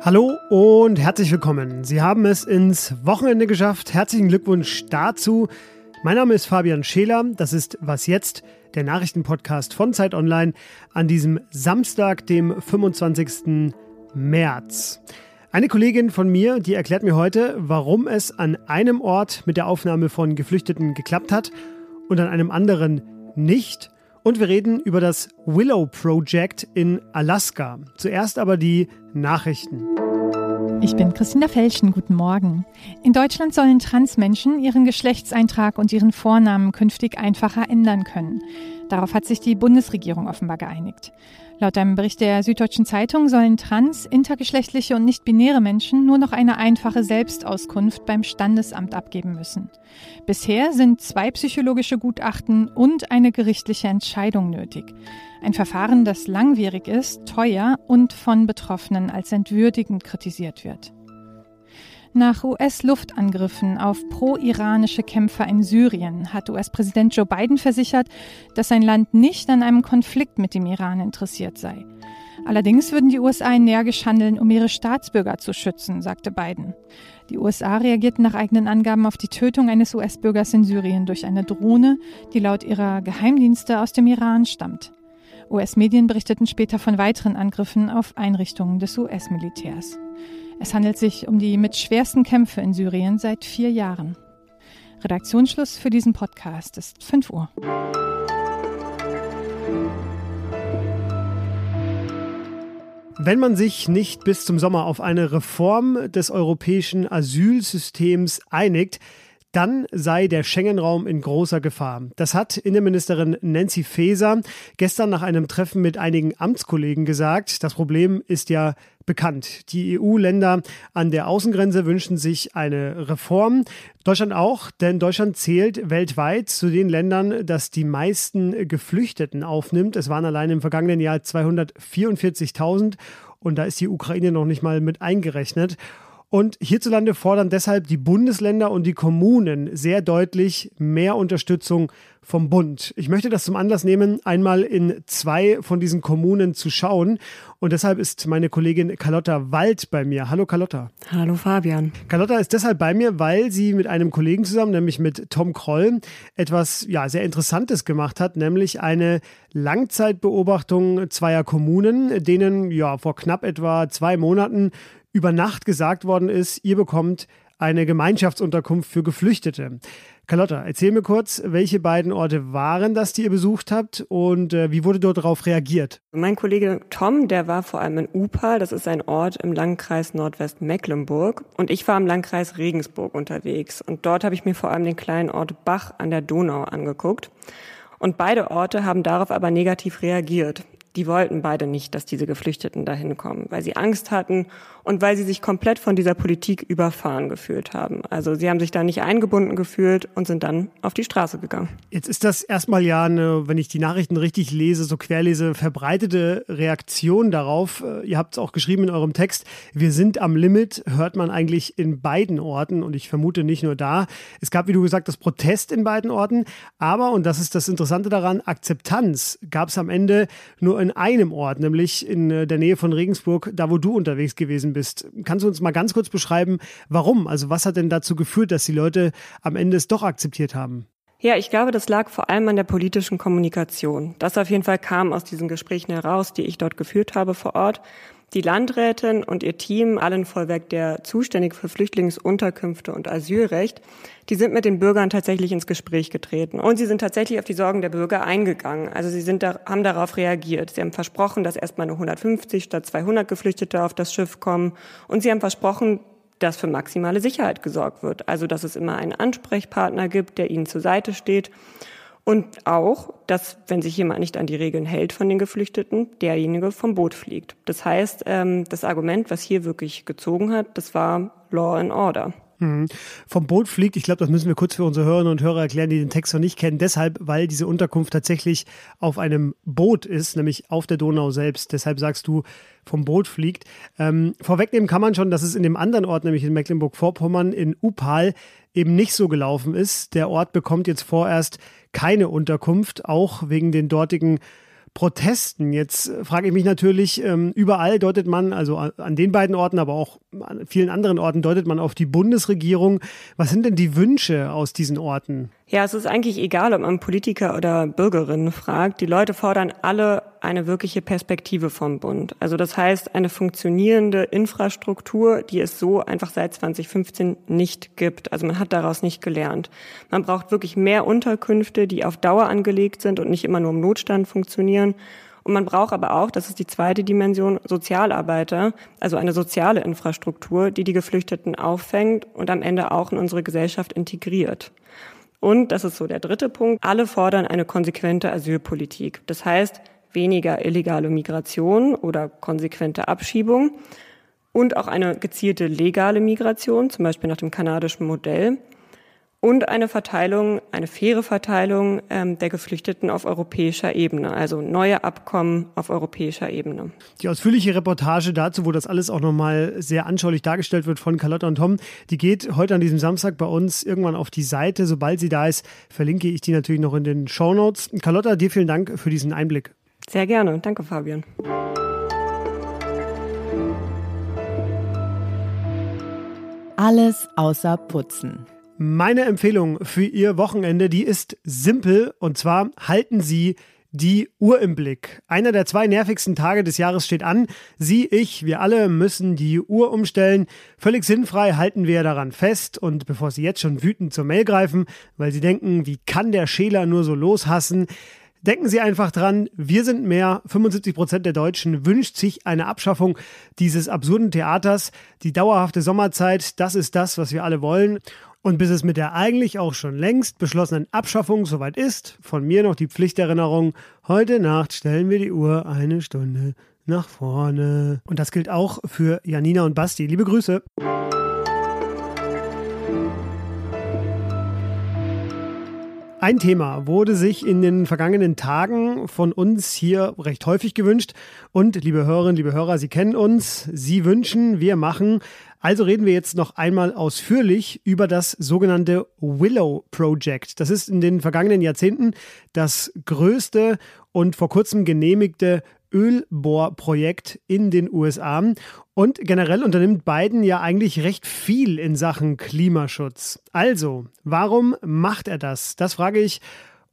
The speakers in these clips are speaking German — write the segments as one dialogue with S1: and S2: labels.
S1: Hallo und herzlich willkommen. Sie haben es ins Wochenende geschafft. Herzlichen Glückwunsch dazu. Mein Name ist Fabian Scheler. Das ist Was jetzt, der Nachrichtenpodcast von Zeit Online an diesem Samstag, dem 25. März. Eine Kollegin von mir, die erklärt mir heute, warum es an einem Ort mit der Aufnahme von Geflüchteten geklappt hat und an einem anderen nicht. Und wir reden über das Willow Project in Alaska. Zuerst aber die Nachrichten.
S2: Ich bin Christina Felschen, guten Morgen. In Deutschland sollen Transmenschen ihren Geschlechtseintrag und ihren Vornamen künftig einfacher ändern können. Darauf hat sich die Bundesregierung offenbar geeinigt. Laut einem Bericht der Süddeutschen Zeitung sollen trans, intergeschlechtliche und nicht-binäre Menschen nur noch eine einfache Selbstauskunft beim Standesamt abgeben müssen. Bisher sind zwei psychologische Gutachten und eine gerichtliche Entscheidung nötig. Ein Verfahren, das langwierig ist, teuer und von Betroffenen als entwürdigend kritisiert wird. Nach US-Luftangriffen auf pro-iranische Kämpfer in Syrien hat US-Präsident Joe Biden versichert, dass sein Land nicht an einem Konflikt mit dem Iran interessiert sei. Allerdings würden die USA energisch handeln, um ihre Staatsbürger zu schützen, sagte Biden. Die USA reagierten nach eigenen Angaben auf die Tötung eines US-Bürgers in Syrien durch eine Drohne, die laut ihrer Geheimdienste aus dem Iran stammt. US-Medien berichteten später von weiteren Angriffen auf Einrichtungen des US-Militärs. Es handelt sich um die mit schwersten Kämpfe in Syrien seit vier Jahren. Redaktionsschluss für diesen Podcast ist 5 Uhr.
S1: Wenn man sich nicht bis zum Sommer auf eine Reform des europäischen Asylsystems einigt, dann sei der Schengen-Raum in großer Gefahr. Das hat Innenministerin Nancy Faeser gestern nach einem Treffen mit einigen Amtskollegen gesagt. Das Problem ist ja bekannt. Die EU-Länder an der Außengrenze wünschen sich eine Reform. Deutschland auch, denn Deutschland zählt weltweit zu den Ländern, das die meisten Geflüchteten aufnimmt. Es waren allein im vergangenen Jahr 244.000 und da ist die Ukraine noch nicht mal mit eingerechnet. Und hierzulande fordern deshalb die Bundesländer und die Kommunen sehr deutlich mehr Unterstützung vom Bund. Ich möchte das zum Anlass nehmen, einmal in zwei von diesen Kommunen zu schauen. Und deshalb ist meine Kollegin Carlotta Wald bei mir. Hallo Carlotta.
S3: Hallo Fabian.
S1: Carlotta ist deshalb bei mir, weil sie mit einem Kollegen zusammen, nämlich mit Tom Kroll, etwas ja, sehr Interessantes gemacht hat, nämlich eine Langzeitbeobachtung zweier Kommunen, denen ja vor knapp etwa zwei Monaten über Nacht gesagt worden ist, ihr bekommt eine Gemeinschaftsunterkunft für Geflüchtete. Carlotta, erzähl mir kurz, welche beiden Orte waren das, die ihr besucht habt und äh, wie wurde dort darauf reagiert?
S3: Mein Kollege Tom, der war vor allem in Upal, das ist ein Ort im Landkreis Nordwestmecklenburg und ich war im Landkreis Regensburg unterwegs und dort habe ich mir vor allem den kleinen Ort Bach an der Donau angeguckt. Und beide Orte haben darauf aber negativ reagiert die wollten beide nicht, dass diese Geflüchteten dahin kommen, weil sie Angst hatten und weil sie sich komplett von dieser Politik überfahren gefühlt haben. Also sie haben sich da nicht eingebunden gefühlt und sind dann auf die Straße gegangen.
S1: Jetzt ist das erstmal ja eine, wenn ich die Nachrichten richtig lese, so querlese, verbreitete Reaktion darauf. Äh, ihr habt es auch geschrieben in eurem Text. Wir sind am Limit, hört man eigentlich in beiden Orten und ich vermute nicht nur da. Es gab, wie du gesagt hast, Protest in beiden Orten, aber, und das ist das Interessante daran, Akzeptanz gab es am Ende nur in in einem Ort, nämlich in äh, der Nähe von Regensburg, da wo du unterwegs gewesen bist. Kannst du uns mal ganz kurz beschreiben, warum? Also was hat denn dazu geführt, dass die Leute am Ende es doch akzeptiert haben?
S3: Ja, ich glaube, das lag vor allem an der politischen Kommunikation. Das auf jeden Fall kam aus diesen Gesprächen heraus, die ich dort geführt habe vor Ort. Die Landrätin und ihr Team, allen Vollwerk der zuständig für Flüchtlingsunterkünfte und Asylrecht, die sind mit den Bürgern tatsächlich ins Gespräch getreten. Und sie sind tatsächlich auf die Sorgen der Bürger eingegangen. Also sie sind da, haben darauf reagiert. Sie haben versprochen, dass erstmal nur 150 statt 200 Geflüchtete auf das Schiff kommen. Und sie haben versprochen, dass für maximale Sicherheit gesorgt wird. Also dass es immer einen Ansprechpartner gibt, der ihnen zur Seite steht. Und auch, dass, wenn sich jemand nicht an die Regeln hält von den Geflüchteten, derjenige vom Boot fliegt. Das heißt, ähm, das Argument, was hier wirklich gezogen hat, das war Law and Order.
S1: Mhm. Vom Boot fliegt, ich glaube, das müssen wir kurz für unsere Hörerinnen und Hörer erklären, die den Text noch nicht kennen. Deshalb, weil diese Unterkunft tatsächlich auf einem Boot ist, nämlich auf der Donau selbst. Deshalb sagst du, vom Boot fliegt. Ähm, vorwegnehmen kann man schon, dass es in dem anderen Ort, nämlich in Mecklenburg-Vorpommern, in Upal, eben nicht so gelaufen ist. Der Ort bekommt jetzt vorerst keine Unterkunft, auch wegen den dortigen Protesten. Jetzt frage ich mich natürlich, ähm, überall deutet man, also an den beiden Orten, aber auch an vielen anderen Orten, deutet man auf die Bundesregierung. Was sind denn die Wünsche aus diesen Orten?
S3: Ja, es ist eigentlich egal, ob man Politiker oder Bürgerinnen fragt. Die Leute fordern alle eine wirkliche Perspektive vom Bund. Also das heißt, eine funktionierende Infrastruktur, die es so einfach seit 2015 nicht gibt. Also man hat daraus nicht gelernt. Man braucht wirklich mehr Unterkünfte, die auf Dauer angelegt sind und nicht immer nur im Notstand funktionieren. Und man braucht aber auch, das ist die zweite Dimension, Sozialarbeiter, also eine soziale Infrastruktur, die die Geflüchteten auffängt und am Ende auch in unsere Gesellschaft integriert. Und, das ist so der dritte Punkt, alle fordern eine konsequente Asylpolitik. Das heißt, weniger illegale Migration oder konsequente Abschiebung und auch eine gezielte legale Migration, zum Beispiel nach dem kanadischen Modell und eine Verteilung, eine faire Verteilung ähm, der Geflüchteten auf europäischer Ebene, also neue Abkommen auf europäischer Ebene.
S1: Die ausführliche Reportage dazu, wo das alles auch nochmal sehr anschaulich dargestellt wird von Carlotta und Tom, die geht heute an diesem Samstag bei uns irgendwann auf die Seite. Sobald sie da ist, verlinke ich die natürlich noch in den Show Notes. Carlotta, dir vielen Dank für diesen Einblick.
S3: Sehr gerne. Danke, Fabian.
S4: Alles außer Putzen.
S1: Meine Empfehlung für Ihr Wochenende, die ist simpel und zwar halten Sie die Uhr im Blick. Einer der zwei nervigsten Tage des Jahres steht an. Sie, ich, wir alle müssen die Uhr umstellen. Völlig sinnfrei halten wir daran fest und bevor Sie jetzt schon wütend zur Mail greifen, weil Sie denken, wie kann der Schäler nur so loshassen, Denken Sie einfach dran, wir sind mehr. 75 Prozent der Deutschen wünscht sich eine Abschaffung dieses absurden Theaters. Die dauerhafte Sommerzeit, das ist das, was wir alle wollen. Und bis es mit der eigentlich auch schon längst beschlossenen Abschaffung soweit ist, von mir noch die Pflichterinnerung, heute Nacht stellen wir die Uhr eine Stunde nach vorne. Und das gilt auch für Janina und Basti. Liebe Grüße. Ein Thema wurde sich in den vergangenen Tagen von uns hier recht häufig gewünscht. Und liebe Hörerinnen, liebe Hörer, Sie kennen uns, Sie wünschen, wir machen. Also reden wir jetzt noch einmal ausführlich über das sogenannte Willow Project. Das ist in den vergangenen Jahrzehnten das größte und vor kurzem genehmigte Ölbohrprojekt in den USA. Und generell unternimmt Biden ja eigentlich recht viel in Sachen Klimaschutz. Also, warum macht er das? Das frage ich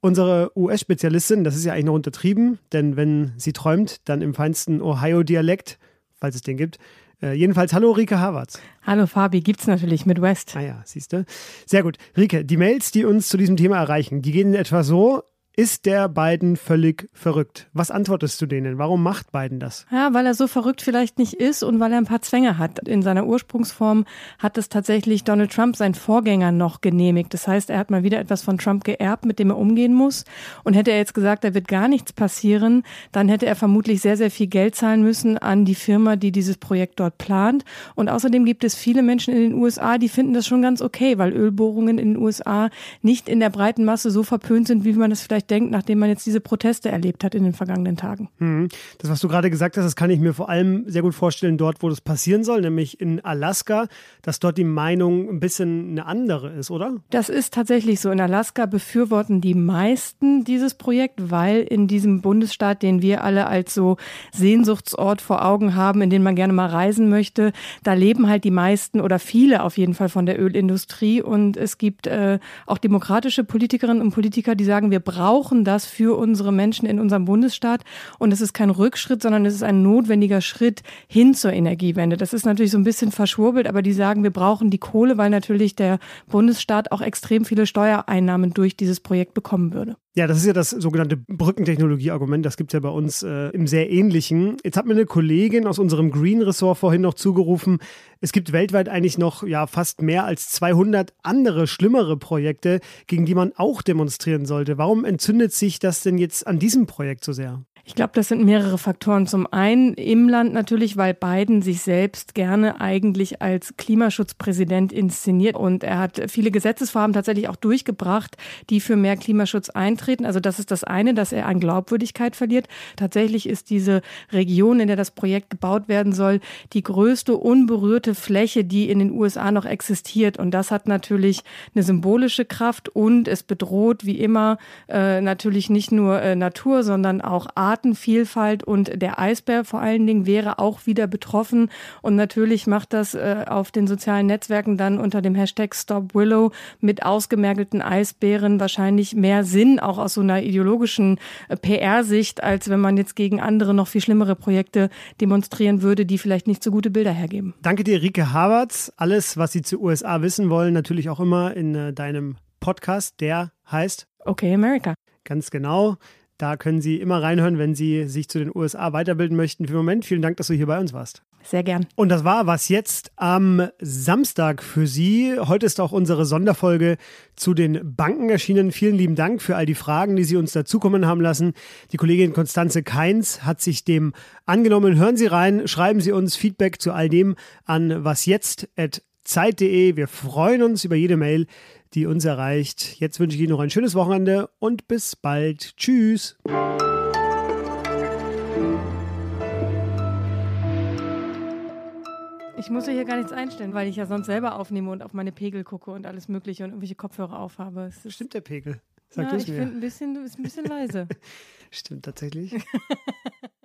S1: unsere US-Spezialistin. Das ist ja eigentlich noch untertrieben, denn wenn sie träumt, dann im feinsten Ohio-Dialekt, falls es den gibt. Äh, jedenfalls, hallo Rike Havertz.
S5: Hallo Fabi, gibt's natürlich mit West.
S1: Ah ja, siehst du. Sehr gut. Rike, die Mails, die uns zu diesem Thema erreichen, die gehen in etwa so, ist der Biden völlig verrückt? Was antwortest du denen? Warum macht Biden das?
S5: Ja, weil er so verrückt vielleicht nicht ist und weil er ein paar Zwänge hat. In seiner Ursprungsform hat es tatsächlich Donald Trump, sein Vorgänger, noch genehmigt. Das heißt, er hat mal wieder etwas von Trump geerbt, mit dem er umgehen muss. Und hätte er jetzt gesagt, da wird gar nichts passieren, dann hätte er vermutlich sehr, sehr viel Geld zahlen müssen an die Firma, die dieses Projekt dort plant. Und außerdem gibt es viele Menschen in den USA, die finden das schon ganz okay, weil Ölbohrungen in den USA nicht in der breiten Masse so verpönt sind, wie man das vielleicht vielleicht denkt, nachdem man jetzt diese Proteste erlebt hat in den vergangenen Tagen.
S1: Mhm. Das, was du gerade gesagt hast, das kann ich mir vor allem sehr gut vorstellen, dort, wo das passieren soll, nämlich in Alaska, dass dort die Meinung ein bisschen eine andere ist, oder?
S5: Das ist tatsächlich so. In Alaska befürworten die meisten dieses Projekt, weil in diesem Bundesstaat, den wir alle als so Sehnsuchtsort vor Augen haben, in den man gerne mal reisen möchte, da leben halt die meisten oder viele auf jeden Fall von der Ölindustrie. Und es gibt äh, auch demokratische Politikerinnen und Politiker, die sagen, wir brauchen brauchen das für unsere Menschen in unserem Bundesstaat. Und es ist kein Rückschritt, sondern es ist ein notwendiger Schritt hin zur Energiewende. Das ist natürlich so ein bisschen verschwurbelt, aber die sagen, wir brauchen die Kohle, weil natürlich der Bundesstaat auch extrem viele Steuereinnahmen durch dieses Projekt bekommen würde.
S1: Ja, das ist ja das sogenannte Brückentechnologie-Argument. Das gibt es ja bei uns äh, im sehr ähnlichen. Jetzt hat mir eine Kollegin aus unserem Green-Ressort vorhin noch zugerufen, es gibt weltweit eigentlich noch ja fast mehr als 200 andere schlimmere Projekte, gegen die man auch demonstrieren sollte. Warum entzündet sich das denn jetzt an diesem Projekt so sehr?
S5: Ich glaube, das sind mehrere Faktoren. Zum einen im Land natürlich, weil Biden sich selbst gerne eigentlich als Klimaschutzpräsident inszeniert und er hat viele Gesetzesvorhaben tatsächlich auch durchgebracht, die für mehr Klimaschutz eintreten. Also das ist das eine, dass er an Glaubwürdigkeit verliert. Tatsächlich ist diese Region, in der das Projekt gebaut werden soll, die größte unberührte Fläche, die in den USA noch existiert. Und das hat natürlich eine symbolische Kraft und es bedroht wie immer äh, natürlich nicht nur äh, Natur, sondern auch Arten Artenvielfalt und der Eisbär vor allen Dingen wäre auch wieder betroffen. Und natürlich macht das äh, auf den sozialen Netzwerken dann unter dem Hashtag Stop Willow mit ausgemergelten Eisbären wahrscheinlich mehr Sinn, auch aus so einer ideologischen äh, PR-Sicht, als wenn man jetzt gegen andere noch viel schlimmere Projekte demonstrieren würde, die vielleicht nicht so gute Bilder hergeben.
S1: Danke dir, Rike Havertz. Alles, was Sie zu USA wissen wollen, natürlich auch immer in äh, deinem Podcast, der heißt
S5: Okay America.
S1: Ganz genau. Da können Sie immer reinhören, wenn Sie sich zu den USA weiterbilden möchten. Für den Moment vielen Dank, dass du hier bei uns warst.
S5: Sehr gern.
S1: Und das war was jetzt am Samstag für Sie. Heute ist auch unsere Sonderfolge zu den Banken erschienen. Vielen lieben Dank für all die Fragen, die Sie uns dazukommen haben lassen. Die Kollegin Konstanze Keins hat sich dem angenommen. Hören Sie rein, schreiben Sie uns Feedback zu all dem an wasjetzt.zeit.de. Wir freuen uns über jede Mail, die uns erreicht. Jetzt wünsche ich Ihnen noch ein schönes Wochenende und bis bald. Tschüss.
S5: Ich muss hier gar nichts einstellen, weil ich ja sonst selber aufnehme und auf meine Pegel gucke und alles Mögliche und irgendwelche Kopfhörer aufhabe.
S1: Stimmt der Pegel? Sag
S5: ja, ich finde ein bisschen, ist ein bisschen leise.
S1: Stimmt tatsächlich.